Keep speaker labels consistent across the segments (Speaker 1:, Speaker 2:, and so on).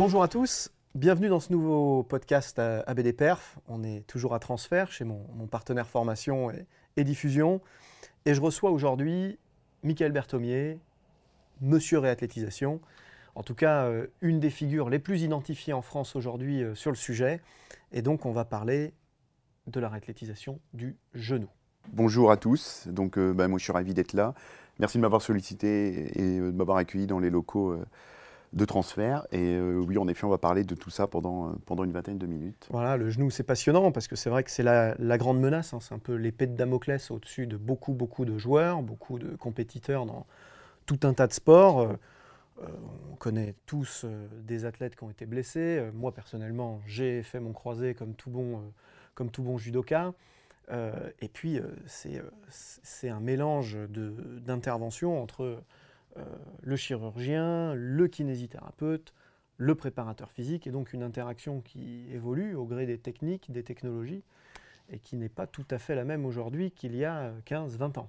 Speaker 1: Bonjour à tous, bienvenue dans ce nouveau podcast ABD Perf. On est toujours à transfert chez mon, partenaire formation et, diffusion. Et je reçois aujourd'hui Michael Berthomier, Monsieur Réathlétisation. En tout cas, euh, une des figures les plus identifiées en France aujourd'hui euh, sur le sujet. Et donc, on va parler de la réathlétisation du genou.
Speaker 2: Bonjour à tous, donc euh, bah, moi je suis ravi d'être là. Merci de m'avoir sollicité et de m'avoir accueilli dans les locaux de transfert. Et euh, oui, en effet, on va parler de tout ça pendant, euh, pendant une vingtaine de minutes.
Speaker 1: Voilà, le genou, c'est passionnant parce que c'est vrai que c'est la, grande menace. hein. C'est un peu l'épée de Damoclès au-dessus de beaucoup, beaucoup de joueurs, beaucoup de compétiteurs dans tout un tas de sports. Euh, on connaît tous des athlètes qui ont été blessés. Moi, personnellement, j'ai fait mon croisé comme tout bon, comme tout bon judoka. Et puis, c'est un mélange d'interventions entre le chirurgien, le kinésithérapeute, le préparateur physique, et donc une interaction qui évolue au gré des techniques, des technologies, et qui n'est pas tout à fait la même aujourd'hui qu'il y a 15-20 ans.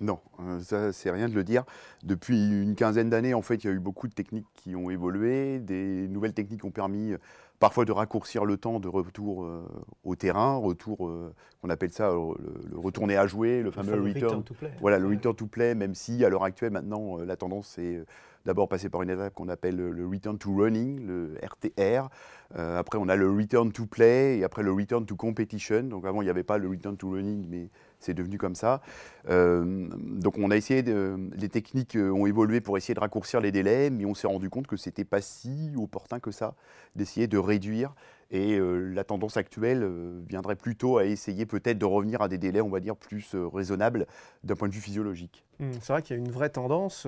Speaker 2: Non, euh, ça c'est rien de le dire. Depuis une quinzaine d'années, en fait, il y a eu beaucoup de techniques qui ont évolué. Des nouvelles techniques ont permis euh, parfois de raccourcir le temps de retour euh, au terrain, retour, euh, on appelle ça euh, le, le retourner à jouer, le fameux return.
Speaker 1: to play.
Speaker 2: Voilà, le
Speaker 1: Ouais.
Speaker 2: return to play, même si à l'heure actuelle, maintenant, la tendance est d'abord passer par une étape qu'on appelle le le return to running, le RTR. Après, on a le return to play et après le return to competition. Donc avant, il n'y avait pas le return to running, mais c'est devenu comme ça. Euh, donc on a essayé, de, les techniques euh, ont évolué pour essayer de raccourcir les délais, mais on s'est rendu compte que c'était pas si opportun que ça d'essayer de réduire. Et euh, la tendance actuelle viendrait plutôt à essayer peut-être de revenir à des délais, on va dire, plus raisonnables d'un point de vue physiologique.
Speaker 1: Hum, C'est vrai qu'il y a une vraie tendance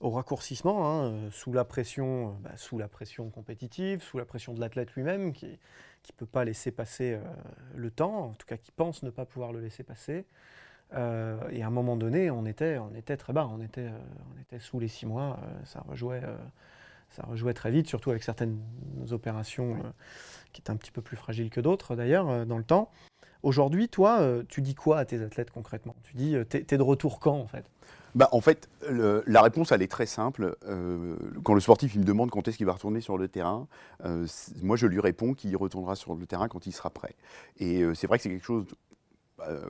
Speaker 1: au raccourcissement, hein, euh, sous, la pression, euh, bah, sous la pression compétitive, sous la pression de l'athlète lui-même, qui ne peut pas laisser passer euh, le temps, en tout cas qui pense ne pas pouvoir le laisser passer. Euh, et à un moment donné, on était, on était très bas, on était, euh, on était sous les six mois, ça, rejouait, ça rejouait très vite, surtout avec certaines opérations qui étaient un petit peu plus fragiles que d'autres d'ailleurs dans le temps. Aujourd'hui, toi, tu dis quoi à tes athlètes concrètement? Tu dis, t'es t'es de retour quand en fait?
Speaker 2: Bah, en fait, la réponse, elle est très simple. Euh, quand le sportif me demande quand est-ce qu'il va retourner sur le terrain, euh, moi je lui réponds qu'il retournera sur le terrain quand il sera prêt. Et euh, c'est vrai que c'est quelque chose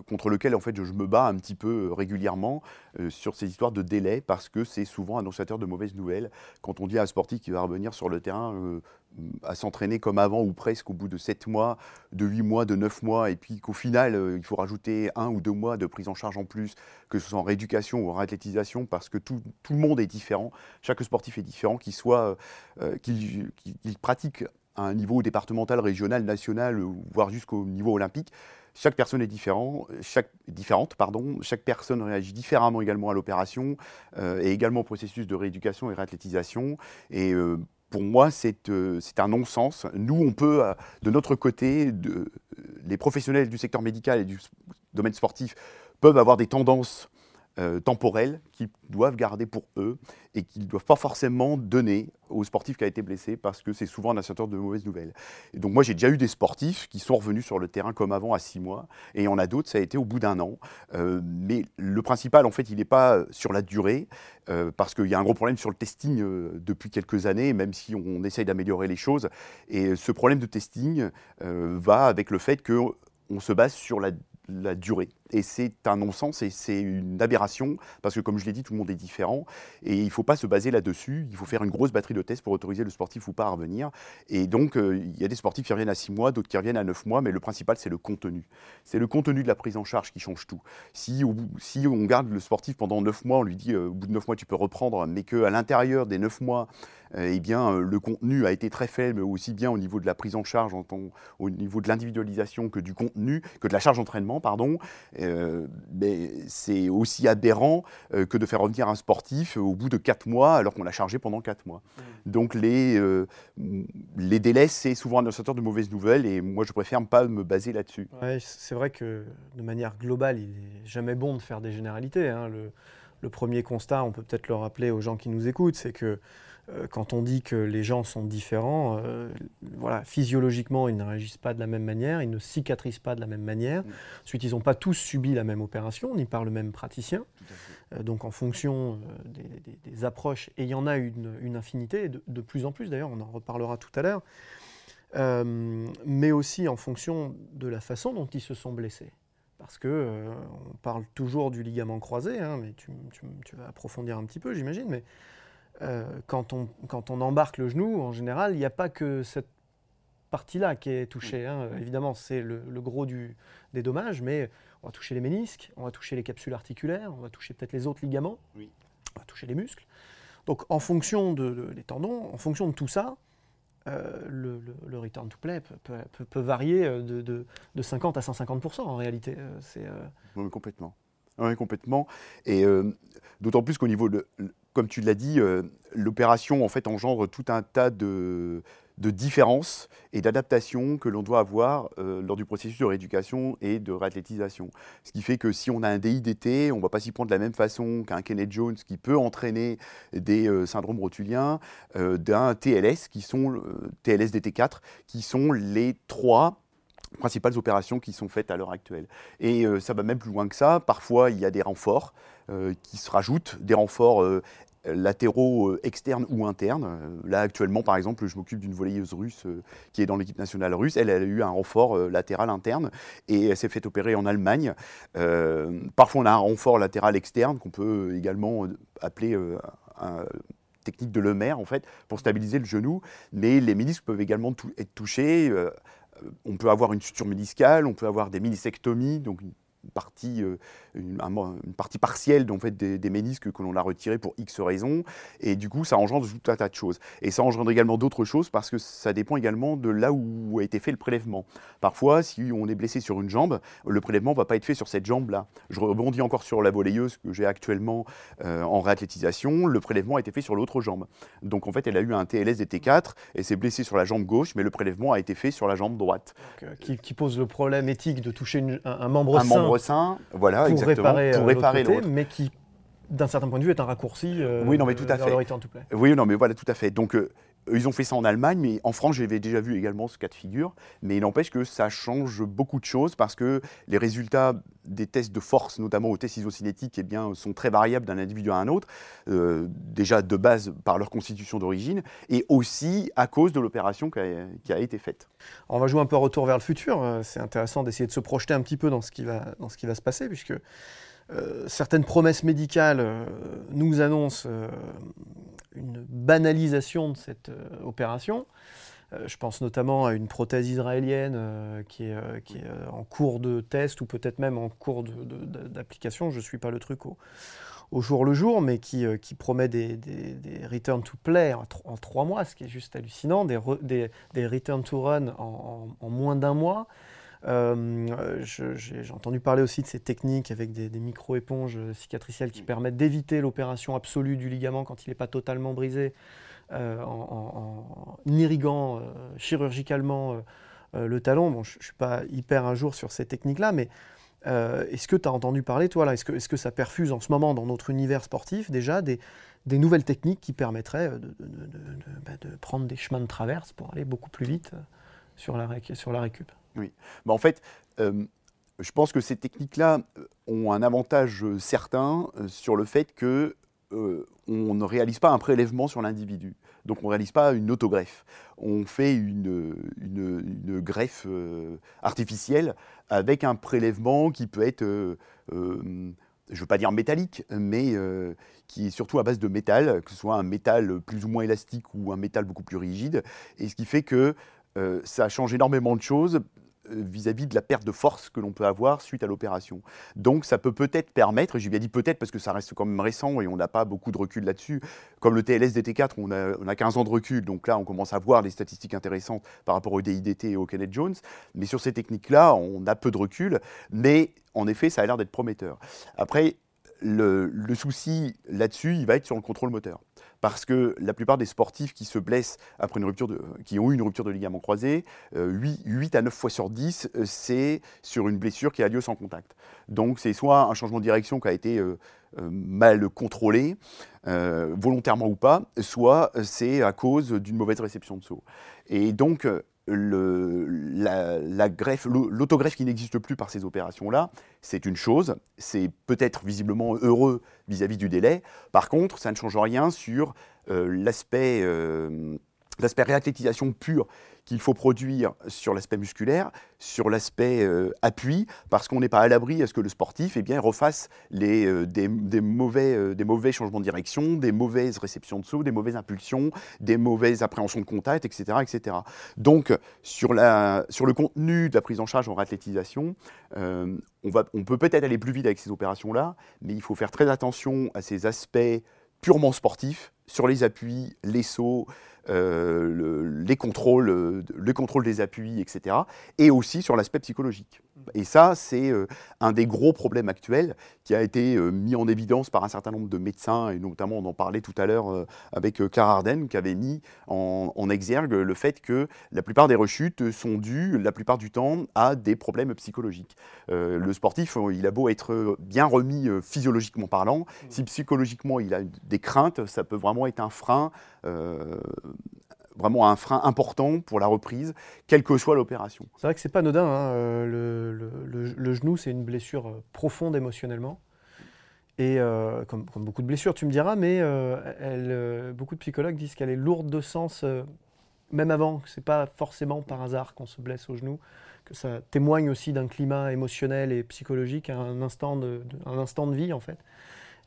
Speaker 2: contre lequel en fait je me bats un petit peu euh, régulièrement euh, sur ces histoires de délai parce que c'est souvent annonciateur de mauvaises nouvelles quand on dit à un sportif qui va revenir sur le terrain euh, à s'entraîner comme avant ou presque au bout de 7 mois, de 8 mois, de 9 mois et puis qu'au final euh, il faut rajouter un ou deux mois de prise en charge en plus que ce soit en rééducation ou en réathlétisation parce que tout, le monde est différent, chaque sportif est différent, qu'il soit euh, qu'il pratique à un niveau départemental, régional, national, voire jusqu'au niveau olympique. Chaque personne est différente, pardon. Chaque personne réagit différemment également à l'opération euh, et également au processus de rééducation et réathlétisation. Et euh, pour moi, c'est euh, c'est un non-sens. Nous, on peut, de notre côté, les professionnels du secteur médical et du domaine sportif peuvent avoir des tendances euh, temporels qu'ils doivent garder pour eux et qu'ils ne doivent pas forcément donner au sportif qui a été blessé parce que c'est souvent un annonciateur de mauvaises nouvelles. Et donc moi j'ai déjà eu des sportifs qui sont revenus sur le terrain comme avant à six mois et en a d'autres ça a été au bout d'un an. Euh, mais le principal en fait il n'est pas sur la durée euh, parce qu'il y a un gros problème sur le testing depuis quelques années même si on essaye d'améliorer les choses. Et ce problème de testing va avec le fait que on se base sur la durée. Et c'est un non-sens et c'est une aberration parce que, comme je l'ai dit, tout le monde est différent et il ne faut pas se baser là-dessus. Il faut faire une grosse batterie de tests pour autoriser le sportif ou pas à revenir. Et donc, euh, il y a des sportifs qui reviennent à 6 mois, d'autres qui reviennent à 9 mois, mais le principal, c'est le contenu. C'est le contenu de la prise en charge qui change tout. Si, on garde le sportif pendant 9 mois, on lui dit euh, au bout de 9 mois, tu peux reprendre, mais qu'à l'intérieur des 9 mois, euh, eh bien, le contenu a été très faible, aussi bien au niveau de la prise en charge, au niveau de l'individualisation que du contenu, que de la charge d'entraînement, pardon. Euh, mais c'est aussi aberrant que de faire revenir un sportif au bout de 4 mois alors qu'on l'a chargé pendant 4 mois. Mmh. Donc les, les délais, c'est souvent un annonciateur de mauvaises nouvelles et moi je préfère ne pas me baser là-dessus.
Speaker 1: c'est vrai que de manière globale, il n'est jamais bon de faire des généralités. Hein. Le, le, premier constat, on peut peut-être le rappeler aux gens qui nous écoutent, c'est que euh, quand on dit que les gens sont différents, euh, voilà, physiologiquement, ils ne réagissent pas de la même manière, ils ne cicatrisent pas de la même manière. Mm. Ensuite, ils n'ont pas tous subi la même opération, ni par le même praticien. Euh, donc, en fonction des, approches, et il y en a une, infinité, de, plus en plus d'ailleurs, on en reparlera tout à l'heure, mais aussi en fonction de la façon dont ils se sont blessés parce que on parle toujours du ligament croisé, hein, mais tu, tu, vas approfondir un petit peu, j'imagine, mais euh, quand, on, quand on embarque le genou, en général, il n'y a pas que cette partie-là qui est touchée. Hein. Évidemment, c'est le, gros du, des dommages, mais on va toucher les ménisques, on va toucher les capsules articulaires, on va toucher peut-être les autres ligaments, on va toucher les muscles. Donc, en fonction de, les tendons, en fonction de tout ça, euh, le, le, return to play peut, peut, varier de, de, de, 50 à 150 en réalité. Euh, c'est,
Speaker 2: Oui, complètement. Oui, complètement. Et d'autant plus qu'au niveau de comme tu l'as dit, euh, l'opération en fait engendre tout un tas de, différences et d'adaptations que l'on doit avoir euh, lors du processus de rééducation et de réathlétisation. Ce qui fait que si on a un DIDT, on ne va pas s'y prendre de la même façon qu'un Kenneth Jones qui peut entraîner des euh, syndromes rotuliens, d'un TLS qui sont TLS DT4 qui sont les trois principales opérations qui sont faites à l'heure actuelle. Et ça va même plus loin que ça. Parfois, il y a des renforts qui se rajoutent, des renforts latéraux euh, externes ou internes. Euh, là, actuellement, par exemple, je m'occupe d'une volleyeuse russe euh, qui est dans l'équipe nationale russe. Elle, a eu un renfort latéral interne et elle s'est fait opérer en Allemagne. parfois, on a un renfort latéral externe qu'on peut également appeler un technique de Lemaire, en fait, pour stabiliser le genou. Mais les ménisques peuvent également être touchés. on peut avoir une suture méniscale, on peut avoir des ménisectomies, donc partie, euh, une, une, partie partielle fait, des, des, ménisques que l'on a retirés pour X raisons. Et du coup, ça engendre tout un tas de choses. Et ça engendre également d'autres choses parce que ça dépend également de là où a été fait le prélèvement. Parfois, si on est blessé sur une jambe, le prélèvement ne va pas être fait sur cette jambe-là. Je rebondis encore sur la volleyeuse que j'ai actuellement euh, en réathlétisation. Le prélèvement a été fait sur l'autre jambe. Donc en fait, elle a eu un TLS DT4 et s'est blessée sur la jambe gauche, mais le prélèvement a été fait sur la jambe droite.
Speaker 1: Euh, qui, pose le problème éthique de toucher un, membre sain
Speaker 2: voilà,
Speaker 1: pour
Speaker 2: exactement,
Speaker 1: réparer, pour euh, réparer l'autre, mais qui d'un certain point de vue est un raccourci.
Speaker 2: Euh, oui, non, mais tout à fait. Oui, non, mais voilà, tout à fait. Donc euh, ils ont fait ça en Allemagne, mais en France, j'avais déjà vu également ce cas de figure. Mais il n'empêche que ça change beaucoup de choses parce que les résultats des tests de force, notamment aux tests isocinétiques, eh bien, sont très variables d'un individu à un autre, déjà de base par leur constitution d'origine, et aussi à cause de l'opération qui, a, été faite.
Speaker 1: On va jouer un peu retour vers le futur. C'est intéressant d'essayer de se projeter un petit peu dans ce qui va, dans ce qui va se passer, puisque euh, certaines promesses médicales euh, nous annoncent euh, une banalisation de cette opération. je pense notamment à une prothèse israélienne qui est, en cours de test ou peut-être même en cours d'application. Je ne suis pas le truc au, jour le jour, mais qui, promet des, return to play en, trois mois, ce qui est juste hallucinant, des, return to run en moins d'un mois. Euh, j'ai entendu parler aussi de ces techniques avec des, micro-éponges cicatricielles qui permettent d'éviter l'opération absolue du ligament quand il n'est pas totalement brisé, euh, en, irriguant euh, chirurgicalement le talon. Bon, je ne suis pas hyper un jour sur ces techniques-là, mais Euh, est-ce que tu as entendu parler, toi, là, est-ce que, est que, ça perfuse en ce moment dans notre univers sportif déjà des, des nouvelles techniques qui permettraient de, de, bah, de, prendre des chemins de traverse pour aller beaucoup plus vite sur la, récup
Speaker 2: Oui. Bah, en fait, euh, je pense que ces techniques-là ont un avantage certain sur le fait que on ne réalise pas un prélèvement sur l'individu. Donc on ne réalise pas une autogreffe. On fait une, greffe euh, artificielle avec un prélèvement qui peut être, euh, euh, je ne veux pas dire métallique, mais qui est surtout à base de métal, que ce soit un métal plus ou moins élastique ou un métal beaucoup plus rigide. Et ce qui fait que ça change énormément de choses euh, vis-à-vis de la perte de force que l'on peut avoir suite à l'opération. Donc ça peut peut-être permettre, et j'ai bien dit peut-être parce que ça reste quand même récent et on n'a pas beaucoup de recul là-dessus, comme le TLS DT4, on a, on a 15 ans de recul, donc là on commence à voir des statistiques intéressantes par rapport au DIDT et au Kenneth Jones, mais sur ces techniques-là, on a peu de recul, mais en effet ça a l'air d'être prometteur. Après, le, le souci là-dessus, il va être sur le contrôle moteur parce que la plupart des sportifs qui se blessent après une rupture qui ont eu une rupture de ligament croisé, 8, euh, 8, à 9 fois sur 10, euh, c'est sur une blessure qui a lieu sans contact. Donc c'est soit un changement de direction qui a été euh, mal contrôlé, volontairement ou pas, soit c'est à cause d'une mauvaise réception de saut. Et donc la, greffe, l'autogreffe qui n'existe plus par ces opérations-là, c'est une chose, c'est peut-être visiblement heureux vis-à-vis du délai. Par contre, ça ne change rien sur euh, l'aspect, euh, l'aspect réathlétisation pure qu'il faut produire sur l'aspect musculaire, sur l'aspect euh, appui, parce qu'on n'est pas à l'abri à ce que le sportif eh bien, refasse euh, des, mauvais, euh, des mauvais changements de direction, des mauvaises réceptions de saut, des mauvaises impulsions, des mauvaises appréhensions de contact, etc. Donc, sur, le contenu de la prise en charge en réathlétisation, on, on peut peut-être aller plus vite avec ces opérations-là, mais il faut faire très attention à ces aspects purement sportifs, sur les appuis, les sauts, euh, les, contrôles, euh, les contrôles des appuis, etc. Et aussi sur l'aspect psychologique. Et ça, c'est euh, un des gros problèmes actuels qui a été mis en évidence par un certain nombre de médecins, et notamment on en parlait tout à l'heure avec Carr Arden, qui avait mis en, en, exergue le fait que la plupart des rechutes sont dues, la plupart du temps, à des problèmes psychologiques. le sportif, il a beau être bien remis physiologiquement parlant, si psychologiquement il a des craintes, ça peut vraiment être un frein vraiment un frein important pour la reprise, quelle que soit l'opération.
Speaker 1: C'est vrai que c'est pas anodin. Hein, euh, le, genou, c'est une blessure euh, profonde émotionnellement. Et euh, comme, beaucoup de blessures, tu me diras, mais beaucoup de psychologues disent qu'elle est lourde de sens, même avant, que c'est pas forcément par hasard qu'on se blesse au genou, que ça témoigne aussi d'un climat émotionnel et psychologique à un instant un instant de vie en fait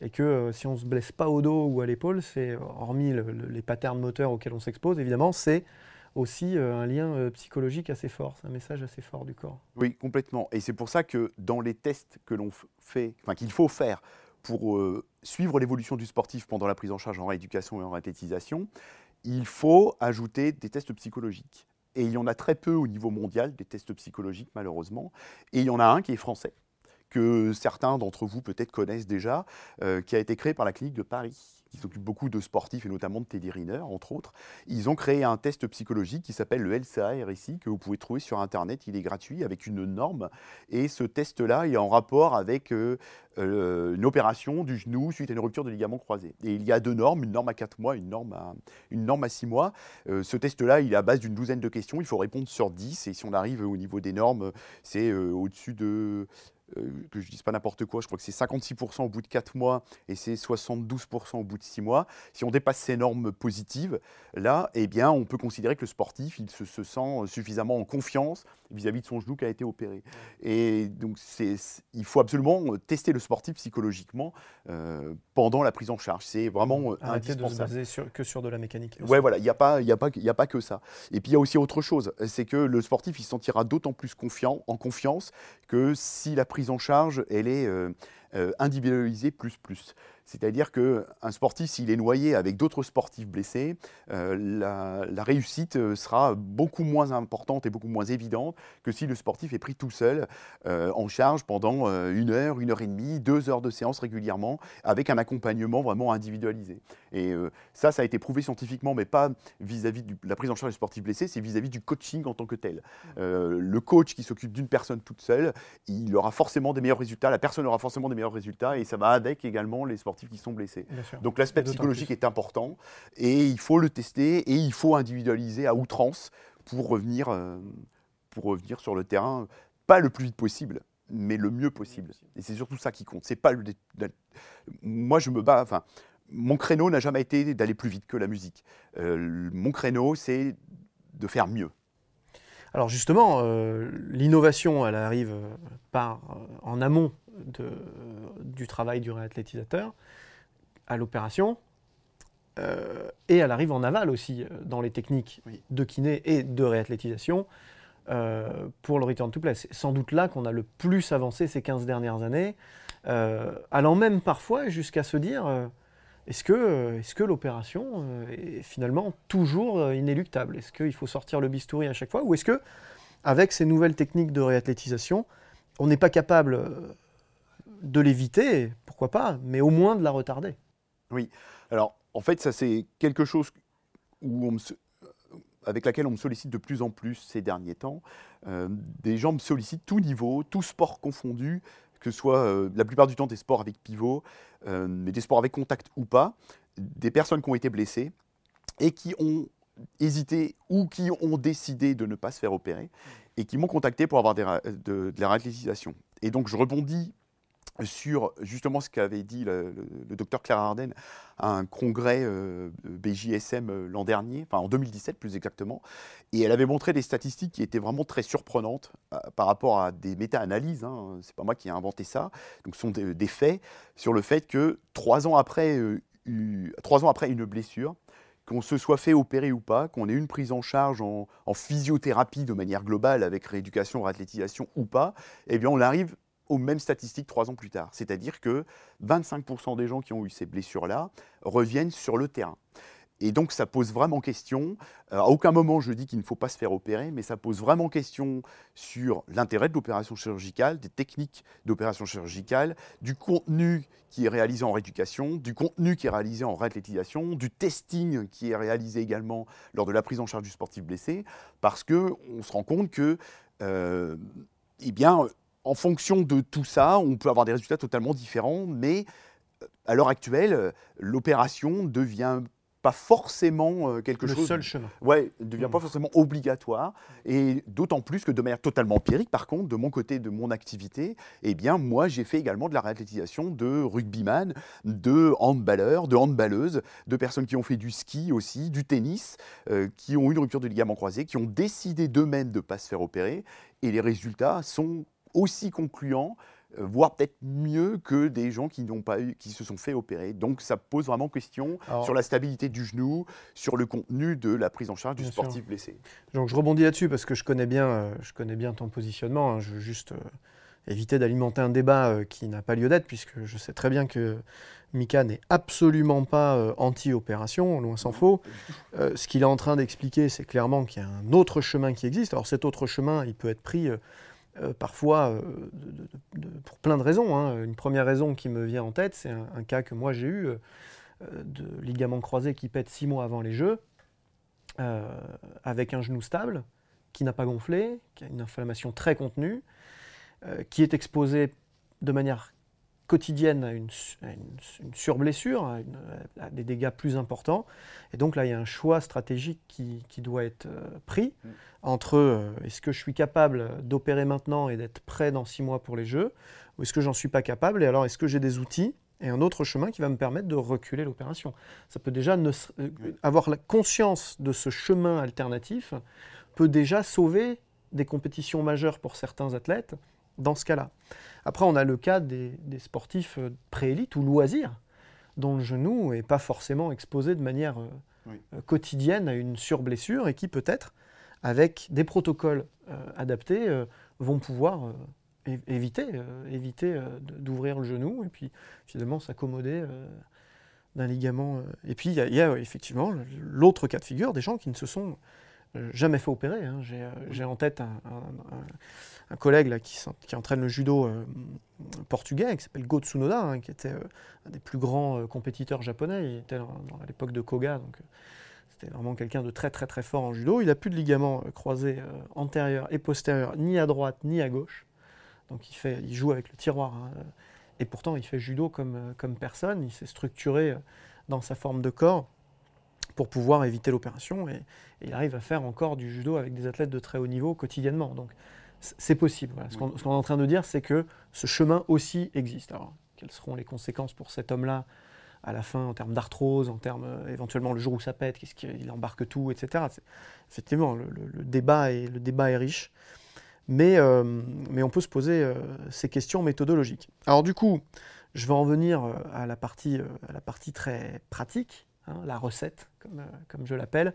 Speaker 1: et que euh, si on ne se blesse pas au dos ou à l'épaule, c'est, hormis les patterns moteurs auxquels on s'expose, évidemment, c'est aussi euh, un lien euh, psychologique assez fort, c'est un message assez fort du corps.
Speaker 2: Oui, complètement. Et c'est pour ça que dans les tests que l'on fait, enfin qu'il faut faire pour suivre l'évolution du sportif pendant la prise en charge en rééducation et en réathlétisation, il faut ajouter des tests psychologiques. Et il y en a très peu au niveau mondial, des tests psychologiques malheureusement. Et il y en a un qui est français, que certains d'entre vous peut-être connaissent déjà, euh, qui a été créé par la clinique de Paris qui s'occupe beaucoup de sportifs et notamment de Teddy Riner, entre autres. Ils ont créé un test psychologique qui s'appelle le LCA-RSI, que vous pouvez trouver sur Internet. Il est gratuit avec une norme. Et ce test-là est en rapport avec euh, euh, une opération du genou suite à une rupture de ligament croisé. Et il y a deux normes, une norme à 4 mois, une norme à, une norme à 6 mois. ce test-là, il est à base d'une douzaine de questions. Il faut répondre sur 10. Et si on arrive au niveau des normes, c'est au-dessus de que je ne dise pas n'importe quoi, je crois que c'est 56% au bout de 4 mois et c'est 72% au bout de 6 mois. Si on dépasse ces normes positives, là, eh bien, on peut considérer que le sportif, il se, sent suffisamment en confiance vis-à-vis de son genou qui a été opéré. Et donc, il faut absolument tester le sportif psychologiquement euh, pendant la prise en charge. C'est vraiment
Speaker 1: Arrêter indispensable. de se baser sur, que sur de la mécanique.
Speaker 2: Ouais, voilà, il n'y a, pas, y a, pas, y a pas que ça. Et puis, il y a aussi autre chose, c'est que le sportif, il se sentira d'autant plus confiant, en confiance que si la prise en charge, elle est euh, euh, individualisée plus plus. C'est-à-dire qu'un sportif, s'il est noyé avec d'autres sportifs blessés, euh, la, réussite euh, sera beaucoup moins importante et beaucoup moins évidente que si le sportif est pris tout seul euh, en charge pendant une heure, une heure et demie, deux heures de séance régulièrement, avec un accompagnement vraiment individualisé. Et ça, ça a été prouvé scientifiquement, mais pas vis-à-vis de la prise en charge du sportif blessé, c'est vis-à-vis du coaching en tant que tel. Le coach qui s'occupe d'une personne toute seule, il aura forcément des meilleurs résultats, la personne aura forcément des meilleurs résultats, et ça va avec également les sportifs qui sont blessés. Donc l'aspect psychologique est important, et il faut le tester, et il faut individualiser à outrance pour revenir, euh, pour revenir sur le terrain, pas le plus vite possible, mais le mieux possible. Et c'est surtout ça qui compte. C'est pas le, moi, je me bats. Enfin, mon créneau n'a jamais été d'aller plus vite que la musique. Euh, mon créneau, c'est de faire mieux.
Speaker 1: Alors justement, euh, l'innovation, elle arrive euh, par, euh, en amont de- du travail du réathlétisateur, à l'opération, euh, et elle arrive en aval aussi, dans les techniques
Speaker 2: Oui.
Speaker 1: de kiné et de réathlétisation, euh, pour le return to play. C'est sans doute là qu'on a le plus avancé ces 15 dernières années, euh, allant même parfois jusqu'à se dire, est-ce que, euh, est-ce que l'opération euh, est finalement toujours euh, inéluctable? Est-ce qu'il faut sortir le bistouri à chaque fois? Ou est-ce que, avec ces nouvelles techniques de réathlétisation, on n'est pas capable de l'éviter, pourquoi pas, mais au moins de la retarder?
Speaker 2: Alors, en fait, ça, c'est quelque chose avec laquelle on me sollicite de plus en plus ces derniers temps. Des gens me sollicitent tout niveau, tout sport confondu, que ce soit euh, la plupart du temps des sports avec pivot, euh, mais des sports avec contact ou pas, des personnes qui ont été blessées et qui ont hésité ou qui ont décidé de ne pas se faire opérer et qui m'ont contacté pour avoir de la réathlétisation. Et donc je rebondis sur justement ce qu'avait dit le, docteur Claire Arden à un congrès euh, BJSM euh, l'an dernier, enfin en 2017 plus exactement, et elle avait montré des statistiques qui étaient vraiment très surprenantes euh, par rapport à des méta-analyses. Hein, c'est pas moi qui ai inventé ça, donc ce sont des, faits sur le fait que trois ans après, trois ans après une blessure, qu'on se soit fait opérer ou pas, qu'on ait une prise en charge en, en physiothérapie de manière globale avec rééducation, réathlétisation ou pas, eh bien on arrive aux mêmes statistiques trois ans plus tard. C'est-à-dire que 25% des gens qui ont eu ces blessures-là reviennent sur le terrain. Et donc ça pose vraiment question, euh, à aucun moment je dis qu'il ne faut pas se faire opérer, mais ça pose vraiment question sur l'intérêt de l'opération chirurgicale, des techniques d'opération chirurgicale, du contenu qui est réalisé en rééducation, du contenu qui est réalisé en réathlétisation, du testing qui est réalisé également lors de la prise en charge du sportif blessé, parce qu'on se rend compte que, euh, eh bien, en fonction de tout ça, on peut avoir des résultats totalement différents, mais euh, à l'heure actuelle, euh, l'opération devient pas forcément euh, quelque
Speaker 1: Le
Speaker 2: chose.
Speaker 1: seul chemin.
Speaker 2: Ouais, ne devient
Speaker 1: Mm.
Speaker 2: pas forcément obligatoire. Et d'autant plus que de manière totalement empirique, par contre, de mon côté, de mon activité, eh bien, moi, j'ai fait également de la réathlétisation de rugbyman, de handballeurs, de handballeuses, de personnes qui ont fait du ski aussi, du tennis, euh, qui ont eu une rupture de ligament croisé, qui ont décidé d'eux-mêmes de ne pas se faire opérer. Et les résultats sont aussi concluants euh, voire peut-être mieux que des gens qui n'ont pas eu, qui se sont fait opérer. Donc ça pose vraiment question
Speaker 1: Alors-
Speaker 2: sur la stabilité du genou, sur le contenu de la prise en charge du
Speaker 1: sûr.
Speaker 2: sportif blessé.
Speaker 1: Donc je rebondis là-dessus parce que je connais bien, euh, je connais bien ton positionnement. hein. Je veux juste euh, éviter d'alimenter un débat qui n'a pas lieu d'être, puisque je sais très bien que Mika n'est absolument pas anti-opération, loin s'en faut. Ce qu'il est en train d'expliquer, c'est clairement qu'il y a un autre chemin qui existe. Alors cet autre chemin, il peut être pris euh, parfois euh, pour plein de raisons. hein. Une première raison qui me vient en tête, c'est un, cas que moi j'ai eu euh, de ligament croisé qui pète six mois avant les Jeux, avec un genou stable, qui n'a pas gonflé, qui a une inflammation très contenue, qui est exposé de manière quotidienne à une, su- à une- une surblessure, à, une- à des dégâts plus importants. Et donc là, il y a un choix stratégique qui, qui doit être euh, pris
Speaker 2: Mm.
Speaker 1: entre euh, est-ce que je suis capable d'opérer maintenant et d'être prêt dans six mois pour les Jeux, ou est-ce que j'en suis pas capable, et alors est-ce que j'ai des outils et un autre chemin qui va me permettre de reculer l'opération. Ça peut déjà ne euh, avoir la conscience de ce chemin alternatif peut déjà sauver des compétitions majeures pour certains athlètes dans ce cas-là. Après, on a le cas des, des sportifs euh, préélites ou loisirs, dont le genou n'est pas forcément exposé de manière euh,
Speaker 2: Oui.
Speaker 1: euh, quotidienne à une surblessure et qui peut-être, avec des protocoles euh, adaptés, euh, vont pouvoir éviter, éviter d'ouvrir le genou et puis finalement s'accommoder d'un ligament. Et puis il y, a effectivement l'autre cas de figure des gens qui ne se sont jamais fait opérer. Hein. J'ai en tête un, collègue là, qui, entraîne le judo portugais, qui s'appelle Go Tsunoda, hein, qui était un des plus grands compétiteurs japonais. Il était à l'époque de Koga, donc c'était vraiment quelqu'un de très très très fort en judo. Il n'a plus de ligaments euh, croisés euh, antérieur et postérieur, ni à droite ni à gauche. Donc il, joue avec le tiroir. Hein. Et pourtant, il fait judo comme, euh, personne. Il s'est structuré dans sa forme de corps pour pouvoir éviter l'opération. Et, il arrive à faire encore du judo avec des athlètes de très haut niveau quotidiennement. Donc c'est possible. Ce qu'on est en train de dire, c'est que ce chemin aussi existe. Alors, quelles seront les conséquences pour cet homme-là à la fin en termes d'arthrose, en termes euh, éventuellement le jour où ça pète, qu'est-ce qu'il embarque tout, etc. Effectivement, le, débat est, le débat est riche, mais, euh, mais on peut se poser euh, ces questions méthodologiques. Alors du coup, je vais en venir à la partie, à la partie très pratique, hein, la recette, comme, comme je l'appelle.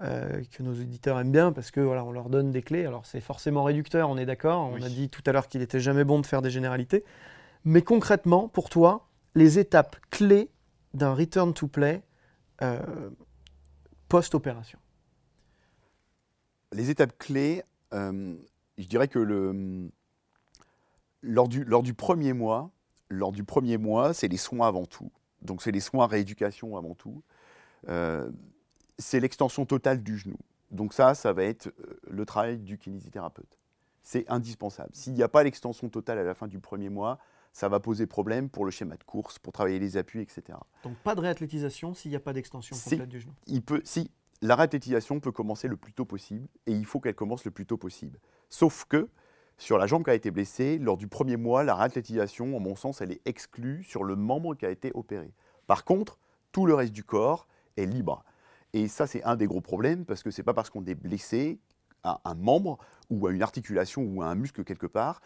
Speaker 1: Que nos auditeurs aiment bien parce que voilà, on leur donne des clés. Alors c'est forcément réducteur, on est d'accord. On a dit tout à l'heure qu'il était jamais bon de faire des généralités. Mais concrètement, pour toi, les étapes clés d'un return to play euh, post-opération?
Speaker 2: Les étapes clés, euh, je dirais que le, lors, du, lors du premier mois, lors du premier mois, c'est les soins avant tout. Donc c'est les soins rééducation avant tout. Euh, c'est l'extension totale du genou. Donc ça, ça va être le travail du kinésithérapeute. C'est indispensable. S'il n'y a pas l'extension totale à la fin du premier mois, ça va poser problème pour le schéma de course, pour travailler les appuis, etc.
Speaker 1: Donc pas de réathlétisation s'il n'y a pas d'extension complète du genou
Speaker 2: il peut, Si, la réathlétisation peut commencer le plus tôt possible, et il faut qu'elle commence le plus tôt possible. Sauf que, sur la jambe qui a été blessée, lors du premier mois, la réathlétisation, en mon sens, elle est exclue sur le membre qui a été opéré. Par contre, tout le reste du corps est libre. Et ça, c'est un des gros problèmes, parce que ce n'est pas parce qu'on est blessé à un membre ou à une articulation ou à un muscle quelque part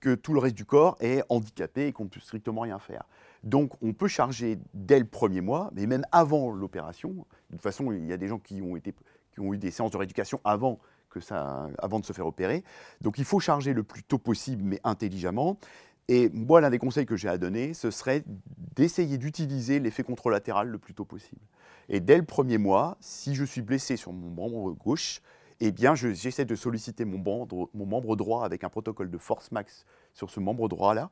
Speaker 2: que tout le reste du corps est handicapé et qu'on ne peut strictement rien faire. Donc on peut charger dès le premier mois, mais même avant l'opération. De toute façon, il y a des gens qui ont, été, qui ont eu des séances de rééducation avant, que ça, avant de se faire opérer. Donc il faut charger le plus tôt possible, mais intelligemment. Et moi, l'un des conseils que j'ai à donner, ce serait d'essayer d'utiliser l'effet contralatéral le plus tôt possible. Et dès le premier mois, si je suis blessé sur mon membre gauche, eh bien, j'essaie de solliciter mon membre, mon membre droit avec un protocole de force max sur ce membre droit-là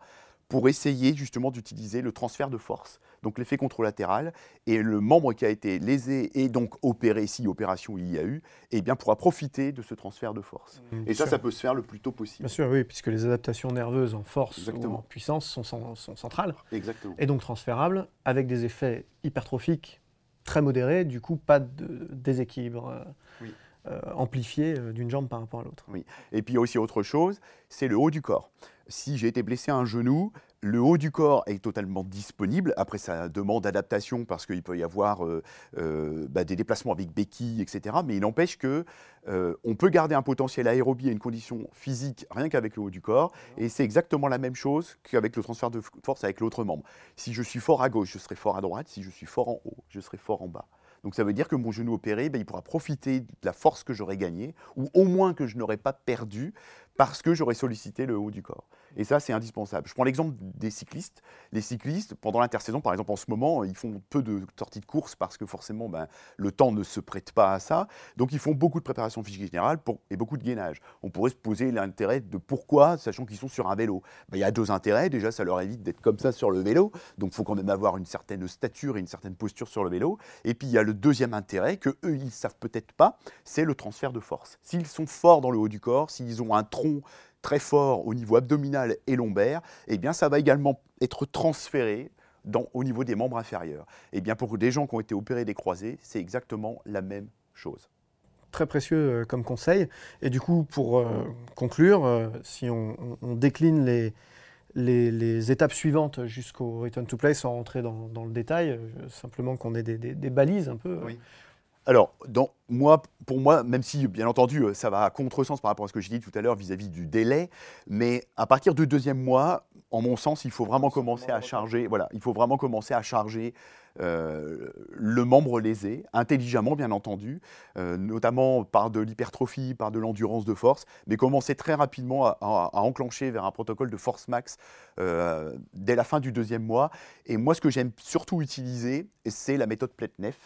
Speaker 2: pour essayer justement d'utiliser le transfert de force, donc l'effet contralatéral, et le membre qui a été lésé et donc opéré, si opération il y a eu, eh bien pourra profiter de ce transfert de force. Mmh, et ça, ça peut se faire le plus tôt possible.
Speaker 1: Bien sûr, oui, puisque les adaptations nerveuses en force ou en puissance sont, sont centrales,
Speaker 2: Exactement.
Speaker 1: et donc transférables, avec des effets hypertrophiques très modérés, du coup pas de déséquilibre. Euh, oui. Euh, amplifié euh, d'une jambe par rapport à l'autre.
Speaker 2: Oui. Et puis il y a aussi autre chose, c'est le haut du corps. Si j'ai été blessé à un genou, le haut du corps est totalement disponible. Après, ça demande adaptation parce qu'il peut y avoir euh, bah, des déplacements avec béquilles, etc. Mais il n'empêche que on peut garder un potentiel aérobie et une condition physique rien qu'avec le haut du corps. Et c'est exactement la même chose qu'avec le transfert de force avec l'autre membre. Si je suis fort à gauche, je serai fort à droite. Si je suis fort en haut, je serai fort en bas. Donc ça veut dire que mon genou opéré, ben, il pourra profiter de la force que j'aurais gagnée, ou au moins que je n'aurais pas perdu, parce que j'aurais sollicité le haut du corps. Et ça, c'est indispensable. Je prends l'exemple des cyclistes. Les cyclistes, pendant l'intersaison, par exemple, en ce moment, ils font peu de sorties de course parce que forcément, ben, le temps ne se prête pas à ça. Donc, ils font beaucoup de préparation physique générale et beaucoup de gainage. On pourrait se poser l'intérêt de pourquoi, sachant qu'ils sont sur un vélo. Ben, il y a deux intérêts. Déjà, ça leur évite d'être comme ça sur le vélo. Donc, il faut quand même avoir une certaine stature et une certaine posture sur le vélo. Et puis, il y a le deuxième intérêt que eux, ils savent peut-être pas, c'est le transfert de force. S'ils sont forts dans le haut du corps, s'ils ont un tronc très fort au niveau abdominal et lombaire, eh bien ça va également être transféré dans, au niveau des membres inférieurs. Eh bien pour des gens qui ont été opérés des croisés, c'est exactement la même chose.
Speaker 1: Très précieux euh, comme conseil. Et du coup, pour euh, conclure, euh, si on, décline les, les, étapes suivantes jusqu'au return to play sans rentrer dans, le détail, simplement qu'on ait des, des, balises un peu.
Speaker 2: Oui. Alors, moi, pour moi, même si, bien entendu, euh, ça va à contresens par rapport à ce que j'ai dit tout à l'heure vis-à-vis du délai, mais à partir du deuxième mois, en mon sens, il faut vraiment commencer à charger. Voilà, il faut vraiment commencer à charger euh, le membre lésé, intelligemment bien entendu, euh, notamment par de l'hypertrophie, par de l'endurance de force, mais commencer très rapidement à, enclencher vers un protocole de force max euh, dès la fin du deuxième mois. Et moi, ce que j'aime surtout utiliser, c'est la méthode Pletnev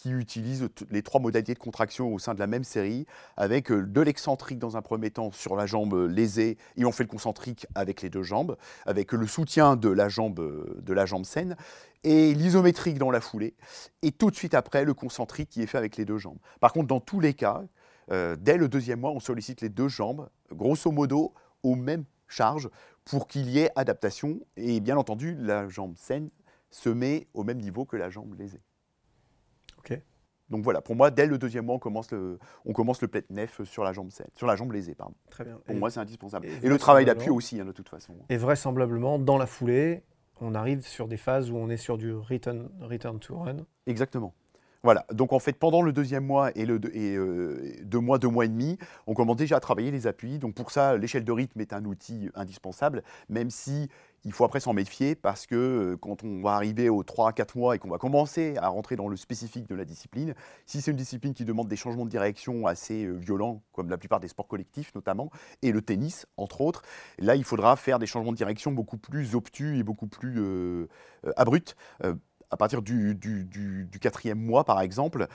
Speaker 2: qui utilise les trois modalités de contraction au sein de la même série, avec euh, de l'excentrique dans un premier temps sur la jambe lésée, et on fait le concentrique avec les deux jambes, avec le soutien de la jambe, de la jambe saine, et l'isométrique dans la foulée, et tout de suite après le concentrique qui est fait avec les deux jambes. Par contre, dans tous les cas, euh, dès le deuxième mois, on sollicite les deux jambes, grosso modo, aux mêmes charges, pour qu'il y ait adaptation, et bien entendu, la jambe saine se met au même niveau que la jambe lésée. Donc voilà, pour moi, dès le deuxième mois, on commence le, on commence le nef sur la jambe sur la jambe lésée, pardon.
Speaker 1: Très bien.
Speaker 2: Pour moi, c'est indispensable. Et, le travail d'appui aussi, hein, de toute façon.
Speaker 1: Et vraisemblablement, dans la foulée, on arrive sur des phases où on est sur du return, return to run.
Speaker 2: Exactement. Voilà, donc en fait, pendant le deuxième mois et, le, euh, deux mois, deux mois et demi, on commence déjà à travailler les appuis. Donc pour ça, l'échelle de rythme est un outil indispensable, même si il faut après s'en méfier parce que euh, quand on va arriver aux 3 à 4 mois et qu'on va commencer à rentrer dans le spécifique de la discipline, si c'est une discipline qui demande des changements de direction assez euh, violents, comme la plupart des sports collectifs notamment, et le tennis entre autres, là il faudra faire des changements de direction beaucoup plus obtus et beaucoup plus abrupts à partir du, quatrième mois, par exemple,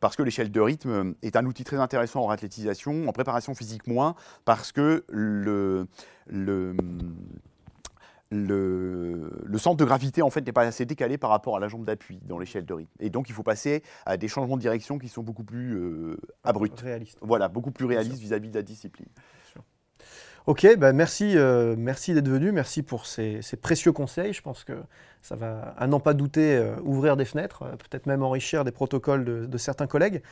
Speaker 2: parce que l'échelle de rythme est un outil très intéressant en athlétisation, en préparation physique moins, parce que le, le le, centre de gravité en fait n'est pas assez décalé par rapport à la jambe d'appui dans l'échelle de rythme. Et donc il faut passer à des changements de direction qui sont beaucoup plus euh, abrupts. Voilà, beaucoup plus réalistes vis-à-vis de la discipline.
Speaker 1: Ok, bah merci, euh, merci d'être venu, merci pour ces, précieux conseils. Je pense que ça va, à n'en pas douter, euh, ouvrir des fenêtres, peut-être même enrichir des protocoles de, de certains collègues.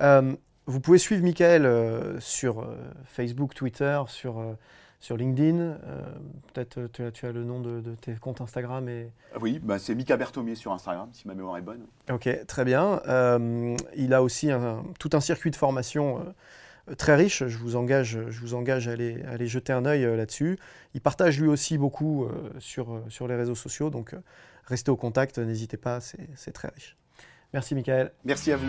Speaker 1: vous pouvez suivre Michael sur Facebook, Twitter, sur sur LinkedIn. Euh, peut-être euh, tu as, le nom de, tes comptes Instagram et...
Speaker 2: Ah oui, bah c'est Mika Berthomier sur Instagram, si ma mémoire est bonne.
Speaker 1: Ok, très bien. Euh, il a aussi tout un circuit de formation très riche. Je vous engage, je vous engage à, aller, jeter un œil là-dessus. Il partage lui aussi beaucoup sur, sur les réseaux sociaux, donc restez au contact, n'hésitez pas, c'est très riche. Merci Michael.
Speaker 2: Merci à vous.